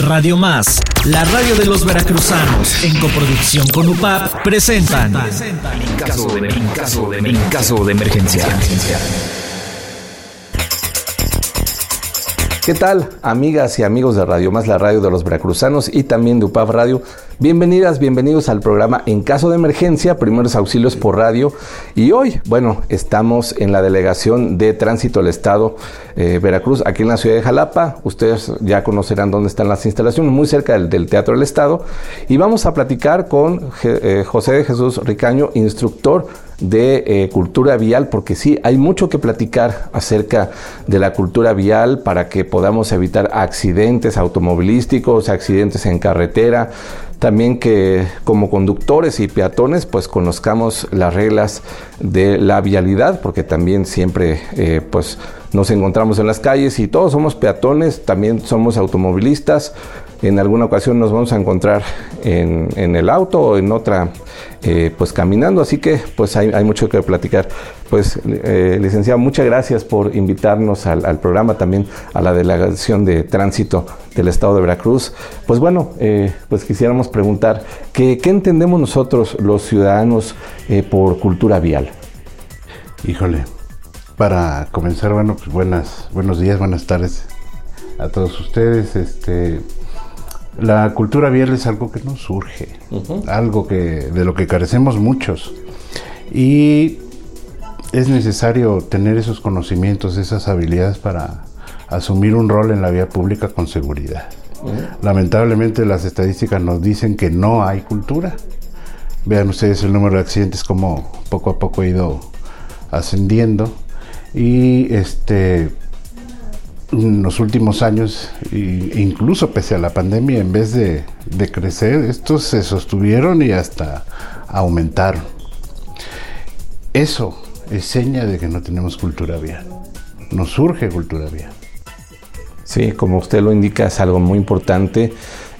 Radio Más, la radio de los veracruzanos, en coproducción con UPAP, presentan. En caso de, en caso de, en caso de emergencia. ¿Qué tal, amigas y amigos de Radio Más, la radio de los veracruzanos y también de UPAP Radio? Bienvenidas, bienvenidos al programa En caso de emergencia, primeros auxilios por radio. Y hoy, bueno, estamos en la delegación de tránsito del Estado eh, Veracruz, aquí en la ciudad de Jalapa. Ustedes ya conocerán dónde están las instalaciones, muy cerca del, Teatro del Estado. Y vamos a platicar con eh, José de Jesús Ricaño, instructor de eh, cultura vial, porque sí, hay mucho que platicar acerca de la cultura vial para que podamos evitar accidentes automovilísticos, accidentes en carretera, también que como conductores y peatones pues conozcamos las reglas de la vialidad porque también siempre eh, pues nos encontramos en las calles y todos somos peatones, también somos automovilistas, en alguna ocasión nos vamos a encontrar en, el auto o en otra, eh, pues caminando, así que pues hay, mucho que platicar. Pues eh, licenciado, muchas gracias por invitarnos al, programa, también a la delegación de tránsito del estado de Veracruz. Pues bueno, eh, pues quisiéramos preguntar, ¿qué, ¿qué, entendemos nosotros los ciudadanos por cultura vial? Híjole, para comenzar, bueno, pues buenas, buenos días, buenas tardes a todos ustedes. Este, la cultura vial es algo que nos surge, algo que de lo que carecemos muchos. Y es necesario tener esos conocimientos, esas habilidades para asumir un rol en la vía pública con seguridad. Lamentablemente las estadísticas nos dicen que no hay cultura. Vean ustedes el número de accidentes como poco a poco ha ido ascendiendo y este en los últimos años, incluso pese a la pandemia, en vez de, crecer, estos se sostuvieron y hasta aumentaron. Eso es seña de que no tenemos cultura vial. Nos surge cultura vial. Sí, como usted lo indica, es algo muy importante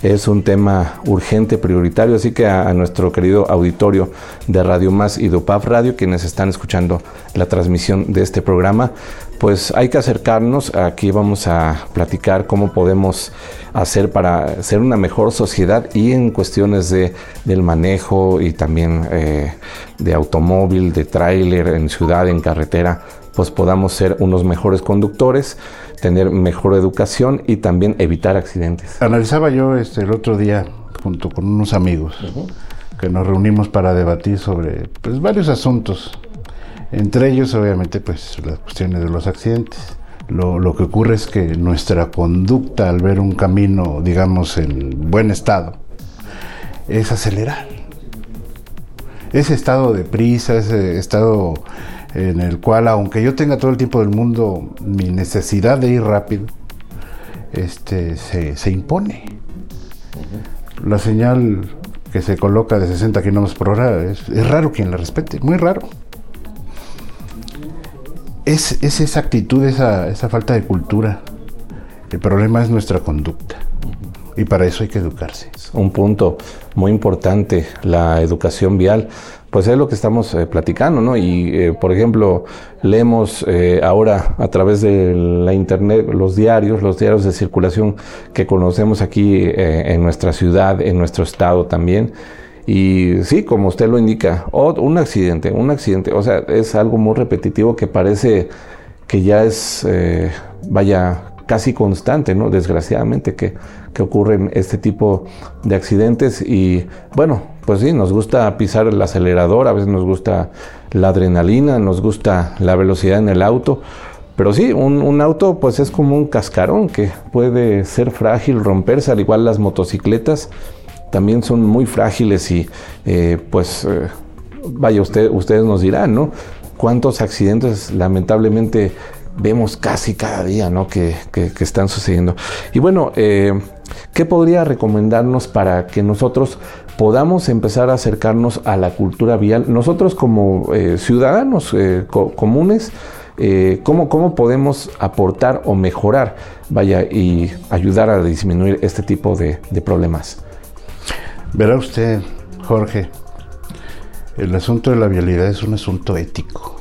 es un tema urgente, prioritario, así que a, nuestro querido auditorio de Radio Más y de UPAF Radio, quienes están escuchando la transmisión de este programa, pues hay que acercarnos, aquí vamos a platicar cómo podemos hacer para ser una mejor sociedad y en cuestiones de, del manejo y también eh, de automóvil, de tráiler en ciudad, en carretera, pues podamos ser unos mejores conductores tener mejor educación y también evitar accidentes. Analizaba yo este, el otro día junto con unos amigos que nos reunimos para debatir sobre pues, varios asuntos, entre ellos obviamente pues las cuestiones de los accidentes. Lo, lo, que ocurre es que nuestra conducta al ver un camino, digamos, en buen estado, es acelerar. Ese estado de prisa, ese estado en el cual, aunque yo tenga todo el tiempo del mundo, mi necesidad de ir rápido, este, se, impone. La señal que se coloca de 60 kilómetros por hora es, raro quien la respete, muy raro. Es, esa actitud, esa, esa falta de cultura. El problema es nuestra conducta. Y para eso hay que educarse. Un punto muy importante, la educación vial pues es lo que estamos eh, platicando, ¿no? Y, eh, por ejemplo, leemos eh, ahora a través de la internet los diarios, los diarios de circulación que conocemos aquí en nuestra ciudad, en nuestro estado también. Y sí, como usted lo indica, un accidente, un accidente, o sea, es algo muy repetitivo que parece que ya es, vaya, casi constante, ¿no? Desgraciadamente que, que ocurren este tipo de accidentes y bueno, pues sí, nos gusta pisar el acelerador, a veces nos gusta la adrenalina, nos gusta la velocidad en el auto, pero sí, un, auto pues es como un cascarón que puede ser frágil, romperse, al igual las motocicletas también son muy frágiles y eh, pues eh, vaya, usted, ustedes nos dirán, ¿no? Cuántos accidentes lamentablemente vemos casi cada día ¿no? que, están sucediendo. Y bueno, eh, ¿qué podría recomendarnos para que nosotros podamos empezar a acercarnos a la cultura vial? Nosotros como eh, ciudadanos eh, comunes, ¿cómo, ¿cómo, podemos aportar o mejorar, vaya, y ayudar a disminuir este tipo de problemas? Verá usted, Jorge, el asunto de la vialidad es un asunto ético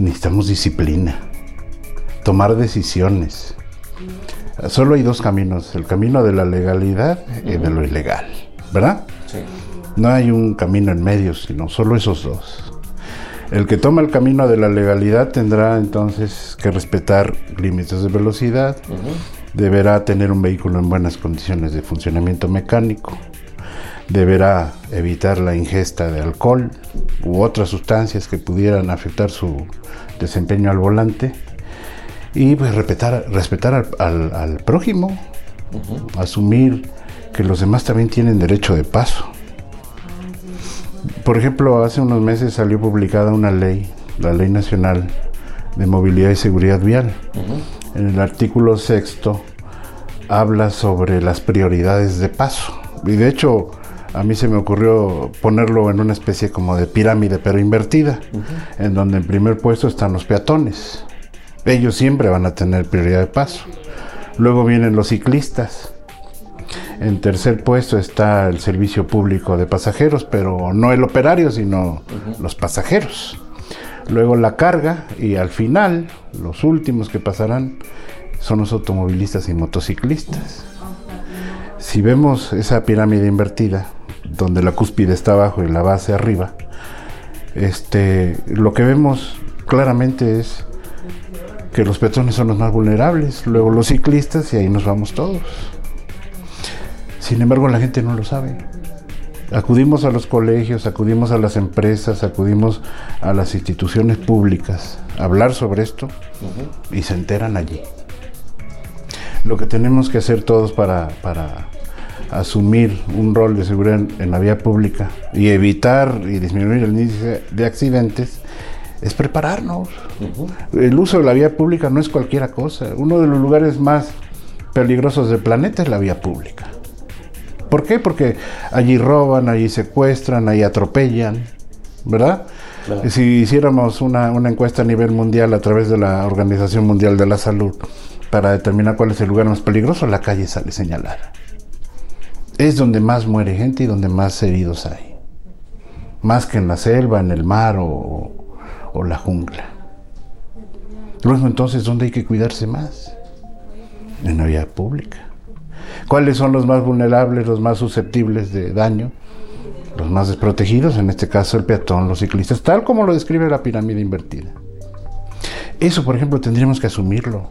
necesitamos disciplina, tomar decisiones. Solo hay dos caminos, el camino de la legalidad y de lo ilegal, ¿verdad? Sí. No hay un camino en medio, sino solo esos dos. El que toma el camino de la legalidad tendrá entonces que respetar límites de velocidad, deberá tener un vehículo en buenas condiciones de funcionamiento mecánico, deberá evitar la ingesta de alcohol u otras sustancias que pudieran afectar su desempeño al volante y pues respetar, respetar al, al- al prójimo, asumir que los demás también tienen derecho de paso. Por ejemplo, hace unos meses salió publicada una ley, la Ley Nacional de Movilidad y Seguridad Vial. En el artículo sexto habla sobre las prioridades de paso. Y de hecho, a mí se me ocurrió ponerlo en una especie como de pirámide, pero invertida, en donde en primer puesto están los peatones. Ellos siempre van a tener prioridad de paso. Luego vienen los ciclistas. En tercer puesto está el servicio público de pasajeros, pero no el operario, sino los pasajeros. Luego la carga y al final, los últimos que pasarán son los automovilistas y motociclistas. Si vemos esa pirámide invertida, donde la cúspide está abajo y la base arriba, este, lo que vemos claramente es que los peatones son los más vulnerables, luego los ciclistas y ahí nos vamos todos. Sin embargo, la gente no lo sabe. Acudimos a los colegios, acudimos a las empresas, acudimos a las instituciones públicas a hablar sobre esto y se enteran allí. Lo que tenemos que hacer todos para, para asumir un rol de seguridad en, en la vía pública y evitar y disminuir el índice de accidentes es prepararnos. El uso de la vía pública no es cualquiera cosa. Uno de los lugares más peligrosos del planeta es la vía pública. ¿Por qué? Porque allí roban, allí secuestran, allí atropellan, ¿verdad? Claro. Si hiciéramos una, una encuesta a nivel mundial a través de la Organización Mundial de la Salud para determinar cuál es el lugar más peligroso, la calle sale señalada. Es donde más muere gente y donde más heridos hay. Más que en la selva, en el mar o, o la jungla. Luego entonces, ¿dónde hay que cuidarse más? En la vía pública. ¿Cuáles son los más vulnerables, los más susceptibles de daño? Los más desprotegidos, en este caso el peatón, los ciclistas, tal como lo describe la pirámide invertida. Eso, por ejemplo, tendríamos que asumirlo.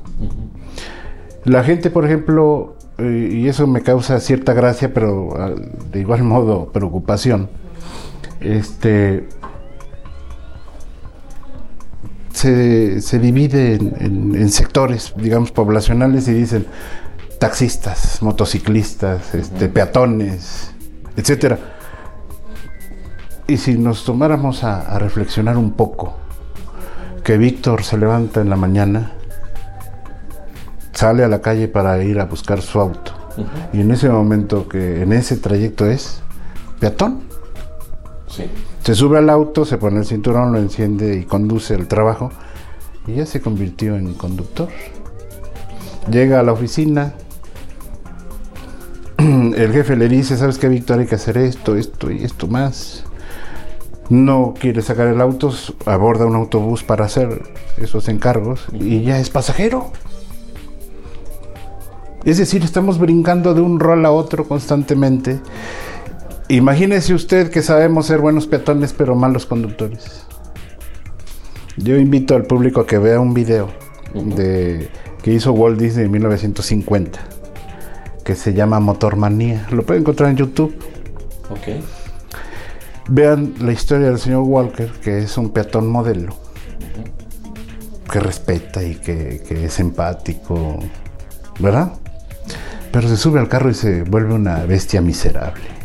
La gente, por ejemplo, eh, y eso me causa cierta gracia, pero ah, de igual modo preocupación, este, se, se divide en, en- en sectores, digamos, poblacionales y dicen taxistas, motociclistas, este, peatones, etcétera. Y si nos tomáramos a, a reflexionar un poco, que Víctor se levanta en la mañana, sale a la calle para ir a buscar su auto, y en ese momento que en ese trayecto es peatón, Se sube al auto, se pone el cinturón, lo enciende y conduce al trabajo y ya se convirtió en conductor. Llega a la oficina, el jefe le dice, ¿sabes qué, Víctor? Hay que hacer esto, esto y esto más. No quiere sacar el auto, aborda un autobús para hacer esos encargos y ya es pasajero. Es decir, estamos brincando de un rol a otro constantemente. Imagínese usted que sabemos ser buenos peatones pero malos conductores. Yo invito al público a que vea un video de, que hizo Walt Disney en 1950 que se llama Motormanía. Lo pueden encontrar en YouTube. Ok. Vean la historia del señor Walker, que es un peatón modelo, que respeta y que, que es empático, ¿verdad? Pero se sube al carro y se vuelve una bestia miserable.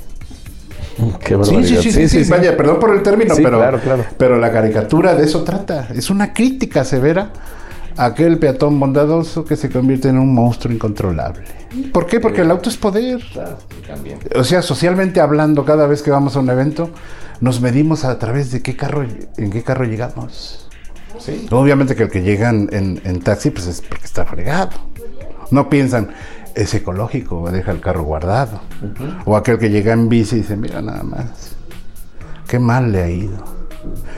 Qué Sí, sí, sí, sí, sí, vaya, perdón por el término, pero, claro, claro. pero la caricatura de eso trata. Es una crítica severa a aquel peatón bondadoso que se convierte en un monstruo incontrolable. ¿Por qué? Porque el auto es poder. O sea, socialmente hablando, cada vez que vamos a un evento, nos medimos a través de qué carro, en qué carro llegamos. Sí. Obviamente que el que llegan en, en taxi, pues es porque está fregado. No piensan, es ecológico, deja el carro guardado. O aquel que llega en bici y dice, mira nada más, qué mal le ha ido.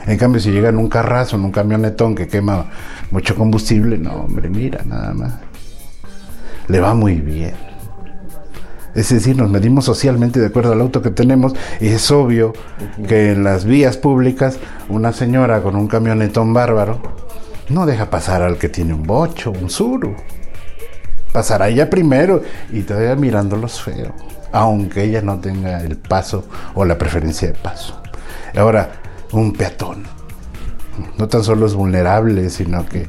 En cambio, si llega en un carrazo, en un camionetón que quema mucho combustible, no, hombre, mira nada más. le va muy bien. Es decir, nos medimos socialmente de acuerdo al auto que tenemos y es obvio que en las vías públicas una señora con un camionetón bárbaro no deja pasar al que tiene un bocho, un suru. Pasará ella primero y todavía mirándolos feo, aunque ella no tenga el paso o la preferencia de paso. Ahora, un peatón. No tan solo es vulnerable, sino que,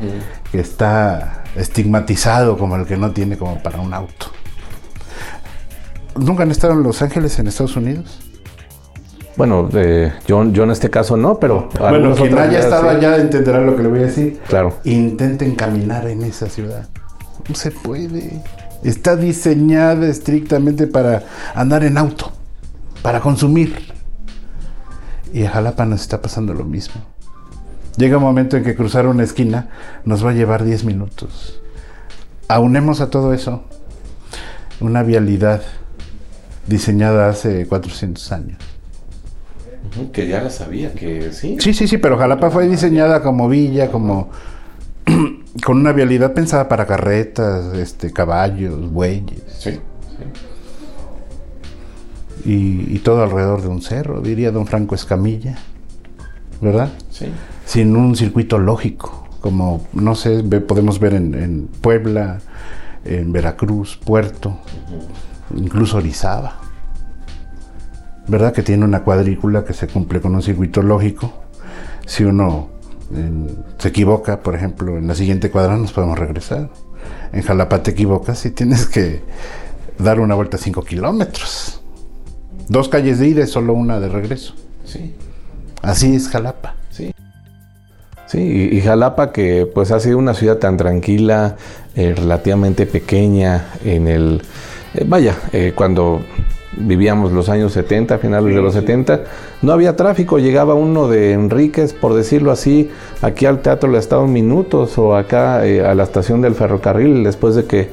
que está estigmatizado como el que no tiene como para un auto. ¿Nunca han estado en Los Ángeles, en Estados Unidos? Bueno, eh, yo, yo en este caso no, pero... Bueno, quien haya ya estado sí. allá entenderá lo que le voy a decir. Claro. Intenten caminar en esa ciudad. No se puede. Está diseñada estrictamente para andar en auto, para consumir. Y a Jalapa nos está pasando lo mismo. Llega un momento en que cruzar una esquina nos va a llevar 10 minutos. Aunemos a todo eso una vialidad diseñada hace 400 años. Que ya la sabía, que sí. Sí, sí, sí, pero Jalapa fue diseñada como villa, como con una vialidad pensada para carretas, este, caballos, bueyes Sí. y, y todo alrededor de un cerro, diría don Franco Escamilla, ¿verdad? Sí. Sin un circuito lógico, como no sé, podemos ver en, en Puebla, en Veracruz, Puerto, incluso Orizaba. ¿Verdad? Que tiene una cuadrícula que se cumple con un circuito lógico. Si uno en- se equivoca, por ejemplo, en la siguiente cuadra nos podemos regresar. En Jalapa te equivocas y tienes que dar una vuelta 5 kilómetros. Dos calles de ida y solo una de regreso. Sí. Así es Jalapa. Sí. Sí, y, y Jalapa que pues ha sido una ciudad tan tranquila, eh, relativamente pequeña en el... eh, vaya, eh, cuando vivíamos los años 70, finales de los 70, no había tráfico, llegaba uno de Enríquez, por decirlo así, aquí al Teatro del Estado minutos o acá eh, a la estación del ferrocarril después de que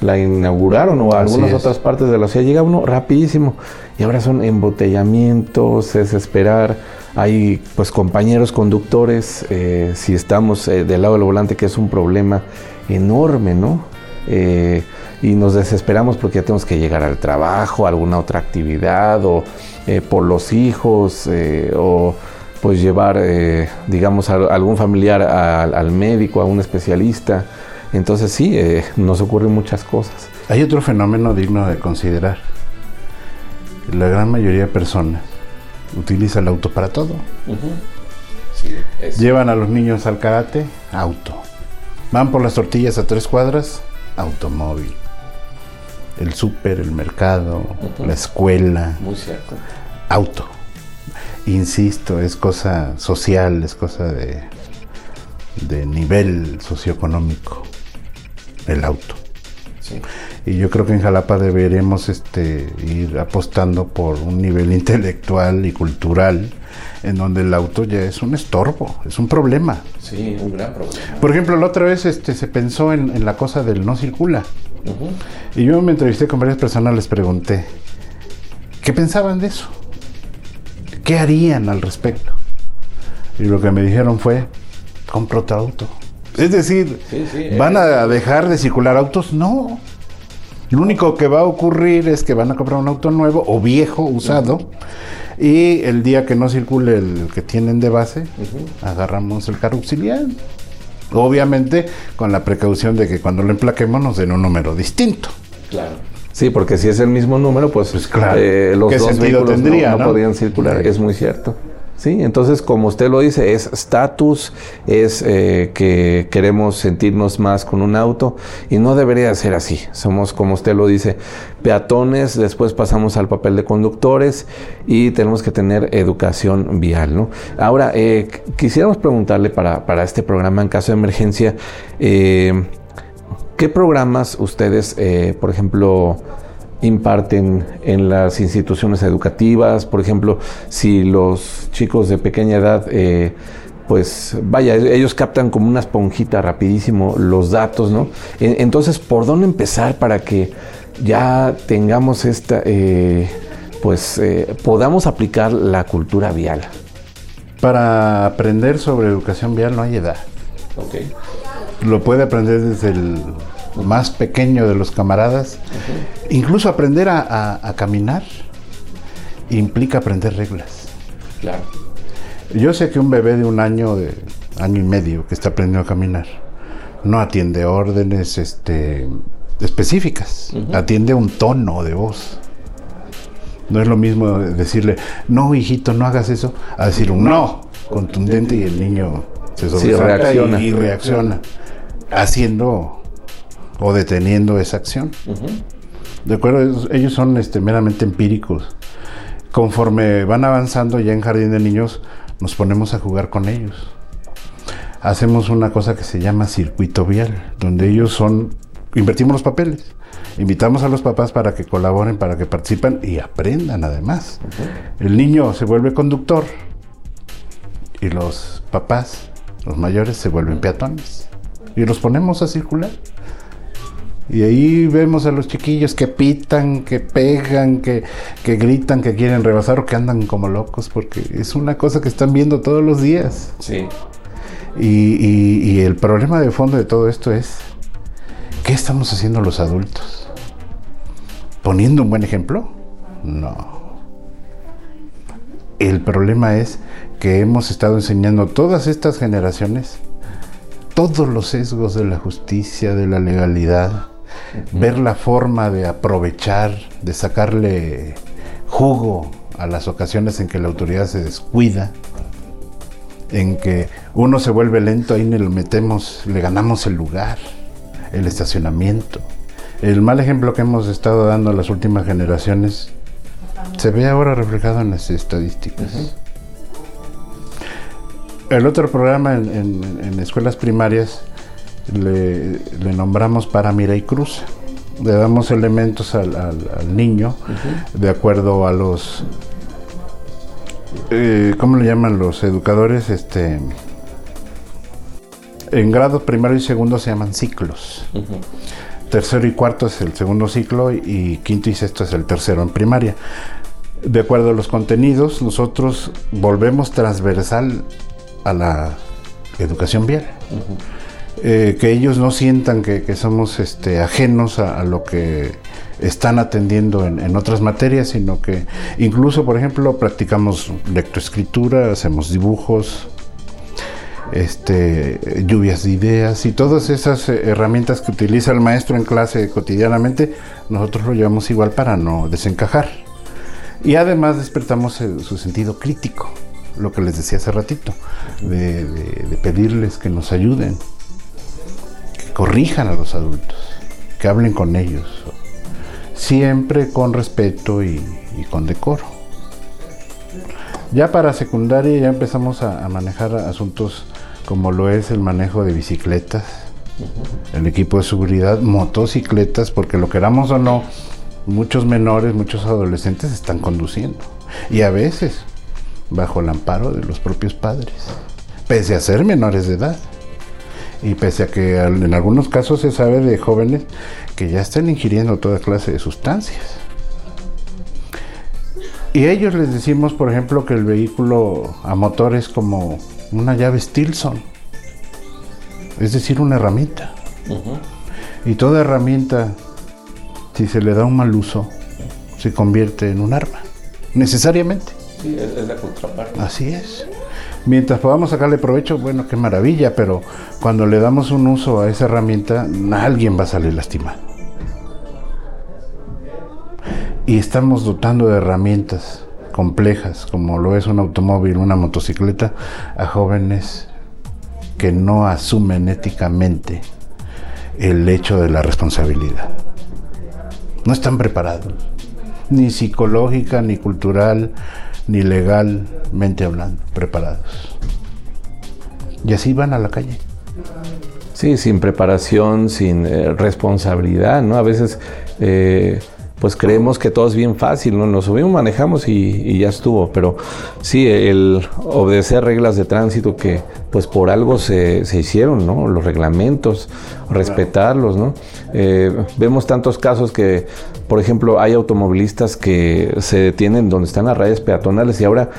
la inauguraron o a Así algunas es. otras partes de la ciudad, llega uno rapidísimo y ahora son embotellamientos, es esperar, hay pues compañeros conductores, eh, si estamos eh, del lado del volante, que es un problema enorme, ¿no? Eh, y nos desesperamos porque ya tenemos que llegar al trabajo, a alguna otra actividad, o eh, por los hijos, eh, o pues llevar, eh, digamos, a algún familiar a- al médico, a un especialista. Entonces sí, eh, nos ocurren muchas cosas. Hay otro fenómeno digno de considerar. La gran mayoría de personas utiliza el auto para todo. Llevan a los niños al karate, auto. Van por las tortillas a tres cuadras, automóvil. El súper, el mercado, la escuela, Muy cierto. auto. Insisto, es cosa social, es cosa de, de nivel socioeconómico. El auto. Sí. Y yo creo que en Jalapa deberemos este, ir apostando por un nivel intelectual y cultural en donde el auto ya es un estorbo, es un problema. Sí, un gran problema. Por ejemplo, la otra vez este, se pensó en, en la cosa del no circula. Y yo me entrevisté con varias personas, les pregunté, ¿qué pensaban de eso? ¿Qué harían al respecto? Y lo que me dijeron fue, compra otro auto. Es decir, Sí, sí, ¿van a dejar de circular autos? No. Lo único que va a ocurrir es que van a comprar un auto nuevo o viejo, usado, y el día que no circule el que tienen de base, agarramos el carro auxiliar. Obviamente con la precaución de que cuando lo emplaquemos nos den un número distinto. Claro. Sí, porque si es el mismo número, pues, Pues claro. eh, los ¿Qué dos sentido vehículos no- tendría, no, no? podrían circular. Sí. Es muy cierto. Sí, entonces como usted lo dice, es estatus, es eh, que queremos sentirnos más con un auto y no debería ser así. Somos, como usted lo dice, peatones, después pasamos al papel de conductores y tenemos que tener educación vial. ¿no? Ahora, eh, qu- quisiéramos preguntarle para, para este programa en caso de emergencia, eh, ¿Qué programas ustedes, eh, por ejemplo, imparten en las instituciones educativas? Por ejemplo, si los chicos de pequeña edad, eh, pues vaya, ellos captan como una esponjita rapidísimo los datos, ¿no? En- Entonces, ¿por dónde empezar para que ya tengamos esta, eh, pues eh, podamos aplicar la cultura vial? Para aprender sobre educación vial no hay edad. Ok. Lo puede aprender desde el más pequeño de los camaradas. Incluso aprender a, a- a caminar implica aprender reglas. Claro. Yo sé que un bebé de un año, de año y medio, que está aprendiendo a caminar, no atiende órdenes este, específicas, atiende un tono de voz. No es lo mismo decirle, no, hijito, no hagas eso, a decir un no contundente y el niño se sobresalta reacciona. y, reacciona, haciendo o deteniendo esa acción. ¿De acuerdo? Ellos- son este, meramente empíricos. Conforme van avanzando ya en jardín de niños, nos ponemos a jugar con ellos. Hacemos una cosa que se llama circuito vial, donde ellos son, invertimos los papeles. Invitamos a los papás para que colaboren, para que participen y aprendan además. El niño se vuelve conductor y los papás, los mayores, se vuelven peatones. Y los ponemos a circular. Y ahí vemos a los chiquillos que pitan, que pegan, que, que gritan, que quieren rebasar o que andan como locos, porque es una cosa que están viendo todos los días. Sí. Y, y- y el problema de fondo de todo esto es, ¿qué estamos haciendo los adultos? ¿Poniendo un buen ejemplo? No. El problema es que hemos estado enseñando todas estas generaciones todos los sesgos de la justicia, de la legalidad, ver la forma de aprovechar, de sacarle jugo a las ocasiones en que la autoridad se descuida, en que uno se vuelve lento, ahí le metemos, le ganamos el lugar, el estacionamiento. El mal ejemplo que hemos estado dando a las últimas generaciones se ve ahora reflejado en las estadísticas. El otro programa en, en- en escuelas primarias le, le nombramos para mira y cruza. Le damos elementos al, al- al niño de acuerdo a los eh, ¿cómo le llaman los educadores? Este en grados primero y segundo se llaman ciclos. Tercero y cuarto es el segundo ciclo y quinto y sexto es el tercero en primaria. De acuerdo a los contenidos, nosotros volvemos transversal a la educación vial. Eh, que ellos no sientan que, que somos este, ajenos a, lo que están atendiendo en, en otras materias, sino que incluso, por ejemplo, practicamos lectoescritura, hacemos dibujos, este, lluvias de ideas y todas esas eh, herramientas que utiliza el maestro en clase cotidianamente, nosotros lo llevamos igual para no desencajar. Y además despertamos eh, su sentido crítico, lo que les decía hace ratito, de, pedirles que nos ayuden, corrijan a los adultos, que hablen con ellos, siempre con respeto y, con decoro. Ya para secundaria ya empezamos a manejar asuntos como lo es el manejo de bicicletas, el equipo de seguridad, motocicletas, porque lo queramos o no, muchos menores, muchos adolescentes están conduciendo. Y a veces bajo el amparo de los propios padres, pese a ser menores de edad. Y pese a que en algunos casos se sabe de jóvenes que ya están ingiriendo toda clase de sustancias. Y a ellos les decimos, por ejemplo, que el vehículo a motor es como una llave Stilson, es decir, una herramienta. Y toda herramienta, si se le da un mal uso, se convierte en un arma, necesariamente. Sí, es la contraparte. Así es. Mientras podamos sacarle provecho, bueno, qué maravilla, pero cuando le damos un uso a esa herramienta, alguien va a salir lastimado. Y estamos dotando de herramientas complejas, como lo es un automóvil, una motocicleta, a jóvenes que no asumen éticamente el hecho de la responsabilidad. No están preparados, ni psicológica, ni cultural, ni legalmente hablando, preparados. Y así van a la calle. Sí, sin preparación, sin eh, responsabilidad, ¿no? A veces, eh, pues creemos que todo es bien fácil, ¿no? Nos subimos, manejamos y, y ya estuvo, pero sí, el obedecer reglas de tránsito que, pues por algo se, se hicieron, ¿no? Los reglamentos, respetarlos, ¿no? Eh, vemos tantos casos que, por ejemplo, hay automovilistas que se detienen donde están las rayas peatonales y ahora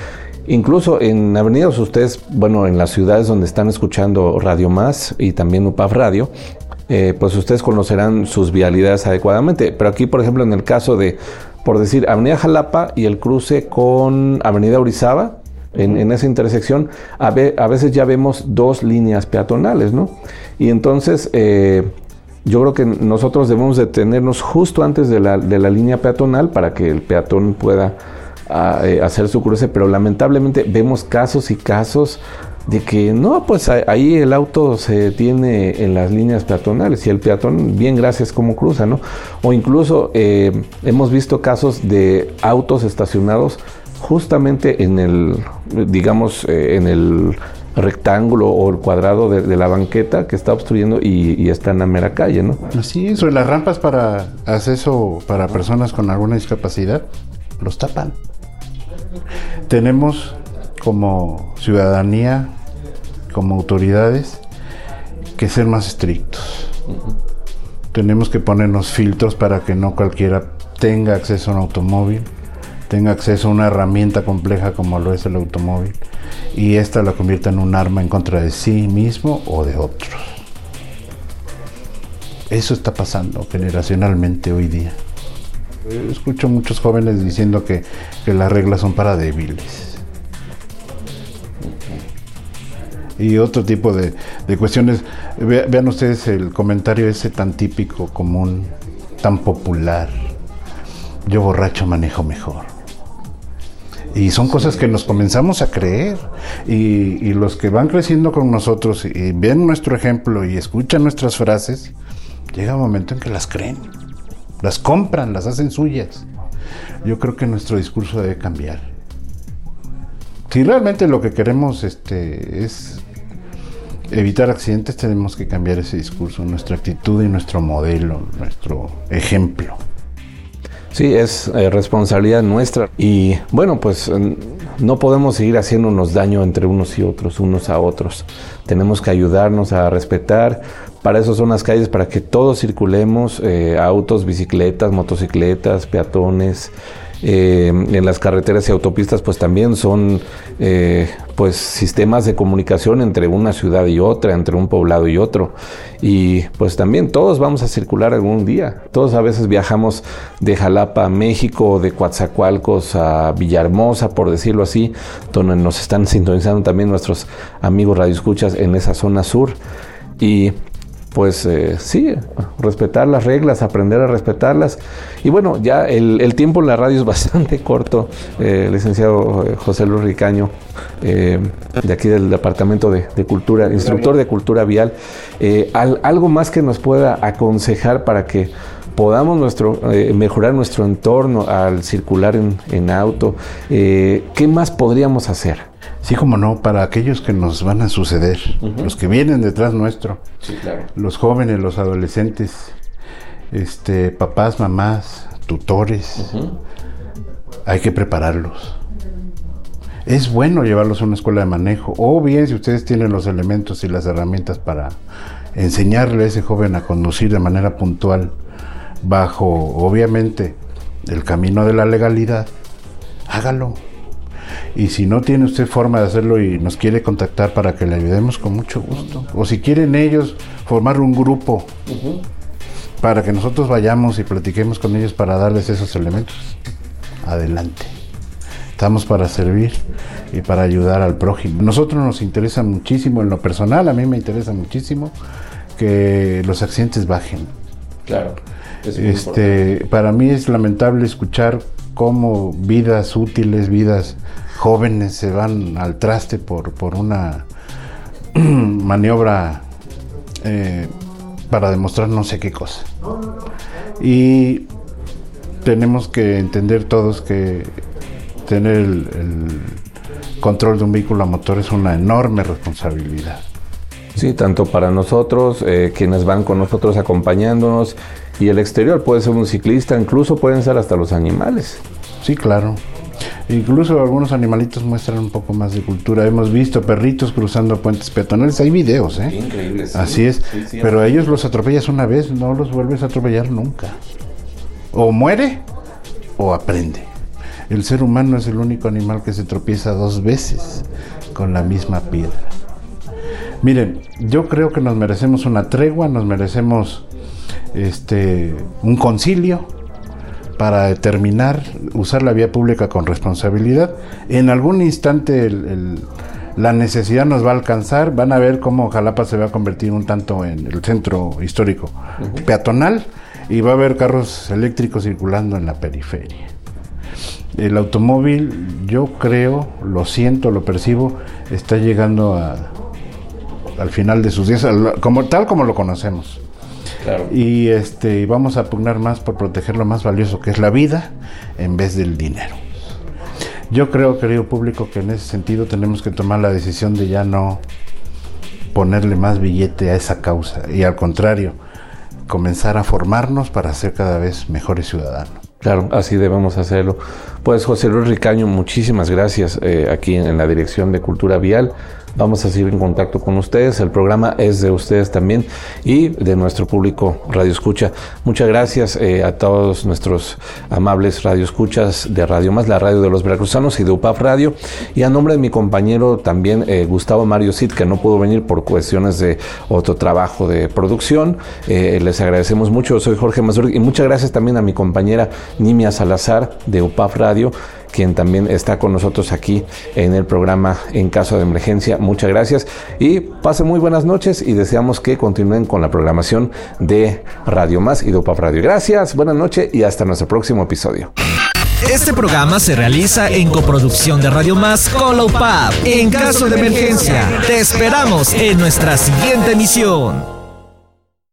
Incluso en avenidas ustedes, bueno, en las ciudades donde están escuchando Radio Más y también UPAF Radio, eh, pues ustedes conocerán sus vialidades adecuadamente. Pero aquí, por ejemplo, en el caso de, por decir, Avenida Jalapa y el cruce con Avenida Orizaba, en, esa intersección, a, a, veces ya vemos dos líneas peatonales, ¿no? Y entonces, eh, yo creo que nosotros debemos detenernos justo antes de la, de la línea peatonal para que el peatón pueda ah, eh, hacer su cruce, pero lamentablemente vemos casos y casos de que no, pues ahí el auto se tiene en las líneas peatonales y el peatón, bien gracias como cruza, ¿no? O incluso eh, hemos visto casos de autos estacionados justamente en el, digamos, eh, en el rectángulo o el cuadrado de, la banqueta que está obstruyendo y, está en la mera calle, ¿no? Así es, las rampas para acceso para personas con alguna discapacidad los tapan. Tenemos como ciudadanía, como autoridades, que ser más estrictos. Tenemos que ponernos filtros para que no cualquiera tenga acceso a un automóvil, tenga acceso a una herramienta compleja como lo es el automóvil y esta la convierta en un arma en contra de sí mismo o de otros. Eso está pasando generacionalmente hoy día. escucho muchos jóvenes diciendo que, que las reglas son para débiles. Y otro tipo de, cuestiones. vean ustedes el comentario ese tan típico, común, tan popular. Yo borracho manejo mejor. Y son cosas que nos comenzamos a creer. Y, y, los que van creciendo con nosotros y ven nuestro ejemplo y escuchan nuestras frases, llega un momento en que las creen. Las compran, las hacen suyas. Yo creo que nuestro discurso debe cambiar. Si realmente lo que queremos este, es evitar accidentes tenemos que cambiar ese discurso, nuestra actitud y nuestro modelo, nuestro ejemplo. Sí, es eh, responsabilidad nuestra. Y bueno, pues no podemos seguir haciéndonos daño entre unos y otros, unos a otros. Tenemos que ayudarnos a respetar. Para eso son las calles, para que todos circulemos, eh, autos, bicicletas, motocicletas, peatones, eh, en las carreteras y autopistas pues también son eh, pues sistemas de comunicación entre una ciudad y otra, entre un poblado y otro. Y pues también todos vamos a circular algún día. Todos a veces viajamos de Jalapa a México, de Coatzacoalcos a Villahermosa, por decirlo así, donde nos están sintonizando también nuestros amigos radioescuchas en esa zona sur. Y pues eh, sí, respetar las reglas, aprender a respetarlas. Y bueno, ya el, tiempo en la radio es bastante corto, eh, licenciado eh, José Luis Ricaño, de aquí del Departamento de, Cultura, instructor de Cultura Vial. algo más que nos pueda aconsejar para que podamos nuestro, mejorar nuestro entorno al circular en auto. ¿Qué más podríamos hacer? Sí, como no, para aquellos que nos van a suceder, los que vienen detrás nuestro, los jóvenes, los adolescentes, este, papás, mamás, tutores, hay que prepararlos. Es bueno llevarlos a una escuela de manejo, o bien si ustedes tienen los elementos y las herramientas para enseñarle a ese joven a conducir de manera puntual, bajo, obviamente, el camino de la legalidad, hágalo y si no tiene usted forma de hacerlo y nos quiere contactar para que le ayudemos, con mucho gusto. O si quieren ellos formar un grupo para que nosotros vayamos y platiquemos con ellos para darles esos elementos, adelante. Estamos para servir y para ayudar al prójimo. Nosotros nos interesa muchísimo, en lo personal, a mí me interesa muchísimo que los accidentes bajen. Claro. Este, para mí es lamentable escuchar cómo vidas útiles, vidas jóvenes se van al traste por, por una maniobra eh, para demostrar no sé qué cosa. Y tenemos que entender todos que tener el, control de un vehículo a motor es una enorme responsabilidad. Sí, tanto para nosotros, eh, quienes van con nosotros acompañándonos, y el exterior puede ser un ciclista, incluso pueden ser hasta los animales. Sí, claro. Incluso algunos animalitos muestran un poco más de cultura. Hemos visto perritos cruzando puentes peatonales. Hay videos, ¿eh? Increíble. Así es. Pero a ellos los atropellas una vez, no los vuelves a atropellar nunca. O muere o aprende. El ser humano es el único animal que se tropieza dos veces con la misma piedra. Miren, yo creo que nos merecemos una tregua, nos merecemos este un concilio para determinar usar la vía pública con responsabilidad. En algún instante la necesidad nos va a alcanzar, van a ver cómo Jalapa se va a convertir un tanto en el centro histórico peatonal y va a haber carros eléctricos circulando en la periferia. El automóvil, yo creo, lo siento, lo percibo, está llegando al final de sus días, como, tal como lo conocemos. Y este, vamos a pugnar más por proteger lo más valioso que es la vida en vez del dinero. Yo creo, querido público, que en ese sentido tenemos que tomar la decisión de ya no ponerle más billete a esa causa y al contrario, comenzar a formarnos para ser cada vez mejores ciudadanos. Claro, así debemos hacerlo. Pues José Luis Ricaño, muchísimas gracias eh, aquí en la Dirección de Cultura Vial. Vamos a seguir en contacto con ustedes. El programa es de ustedes también y de nuestro público Radio Escucha. Muchas gracias eh, a todos nuestros amables Radio Escuchas de Radio Más, la radio de los veracruzanos y de UPAF Radio. Y a nombre de mi compañero también eh, Gustavo Mario Cid, que no pudo venir por cuestiones de otro trabajo de producción. Eh, les agradecemos mucho. Soy Jorge Mazur y muchas gracias también a mi compañera Nimia Salazar de UPAF Radio quien también está con nosotros aquí en el programa en caso de emergencia. Muchas gracias y pasen muy buenas noches y deseamos que continúen con la programación de Radio Más y Dopap Radio. Gracias, buenas noches y hasta nuestro próximo episodio. Este programa se realiza en coproducción de Radio Más con la En caso de emergencia, te esperamos en nuestra siguiente emisión.